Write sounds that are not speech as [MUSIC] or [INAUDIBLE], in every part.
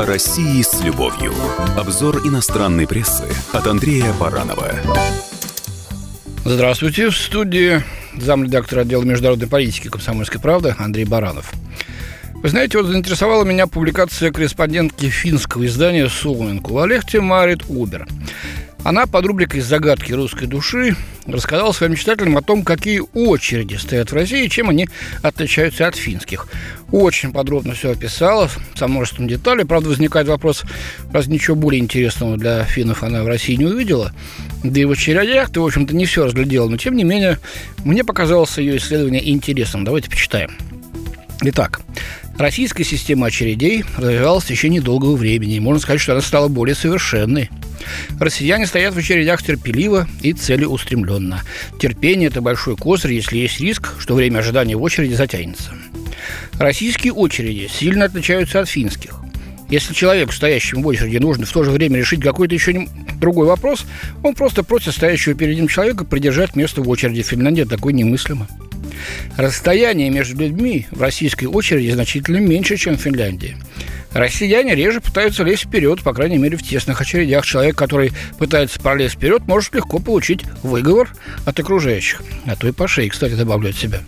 О России с любовью. Обзор иностранной прессы от Андрея Баранова. Здравствуйте. В студии замредактора отдела международной политики «Комсомольской правды» Андрей Баранов. Вы знаете, вот заинтересовала меня публикация корреспондентки финского издания «Suomen Кувалехте» Марит Убер. Она под рубрикой «Загадки русской души» рассказала своим читателям о том, какие очереди стоят в России и чем они отличаются от финских. Очень подробно все описала, со множеством деталей. Правда, возникает вопрос, раз ничего более интересного для финнов она в России не увидела, да и в очередях ты, в общем-то, не все разглядела, но, тем не менее, мне показалось ее исследование интересным. Давайте почитаем. Итак, российская система очередей развивалась в течение долгого времени, можно сказать, что она стала более совершенной. Россияне стоят в очередях терпеливо и целеустремленно. Терпение – это большой козырь, если есть риск, что время ожидания в очереди затянется. Российские очереди сильно отличаются от финских. Если человеку, стоящему в очереди, нужно в то же время решить какой-то еще другой вопрос, он просто просит стоящего перед ним человека придержать место в очереди. В Финляндии такое немыслимо. Расстояние между людьми в российской очереди значительно меньше, чем в Финляндии. Россияне реже пытаются лезть вперед, по крайней мере, в тесных очередях. Человек, который пытается пролезть вперед, может легко получить выговор от окружающих. А то и по шее, кстати, добавляют себя.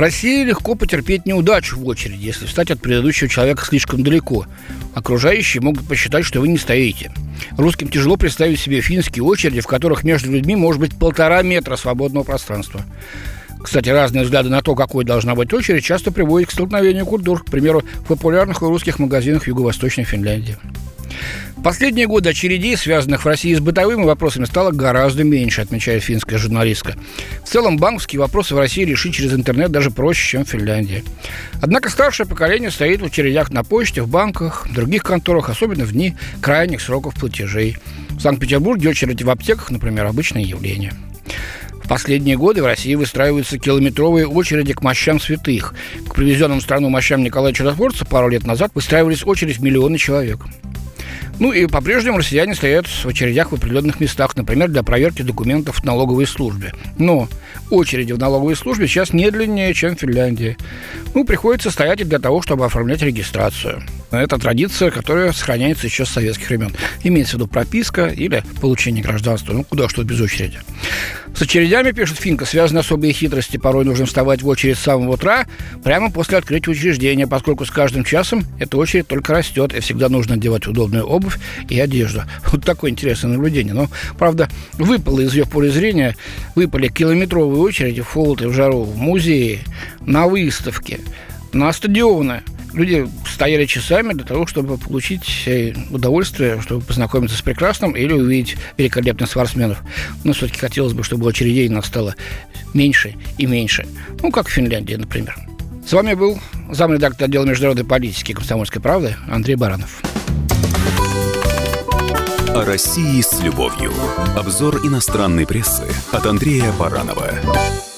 России легко потерпеть неудачу в очереди, если встать от предыдущего человека слишком далеко. Окружающие могут посчитать, что вы не стоите. Русским тяжело представить себе финские очереди, в которых между людьми может быть полтора метра свободного пространства. Кстати, разные взгляды на то, какой должна быть очередь, часто приводят к столкновению культур, к примеру, в популярных русских магазинах Юго-Восточной Финляндии. В последние годы очередей, связанных в России с бытовыми вопросами, стало гораздо меньше, отмечает финская журналистка. В целом, банковские вопросы в России решить через интернет даже проще, чем в Финляндии. Однако старшее поколение стоит в очередях на почте, в банках, в других конторах, особенно в дни крайних сроков платежей. В Санкт-Петербурге очереди в аптеках, например, обычное явление последние годы в России выстраиваются километровые очереди к мощам святых. К привезенным в страну мощам Николая Чудотворца пару лет назад выстраивались очередь в миллионы человек. Ну и по-прежнему россияне стоят в очередях в определенных местах, например, для проверки документов в налоговой службе. Но очереди в налоговой службе сейчас не длиннее, чем в Финляндии. Ну, приходится стоять и для того, чтобы оформлять регистрацию. Это традиция, которая сохраняется еще с советских времен. Имеется в виду прописка или получение гражданства. Ну, куда что без очереди. С очередями, пишет Финка, связаны особые хитрости. Порой нужно вставать в очередь с самого утра, прямо после открытия учреждения, поскольку с каждым часом эта очередь только растет, и всегда нужно надевать удобную обувь и одежду. [LAUGHS] Вот такое интересное наблюдение. Но, правда, выпало из ее поля зрения, выпали километровые очереди в холод в жару в музее, на выставке, на стадионы – люди стояли часами для того, чтобы получить э, удовольствие, чтобы познакомиться с прекрасным или увидеть великолепных спортсменов. Но все-таки хотелось бы, чтобы очередей нас стало меньше и меньше. Ну, как в Финляндии, например. С вами был замредактор отдела международной политики комсомольской правды Андрей Баранов. О России с любовью. Обзор иностранной прессы от Андрея Баранова.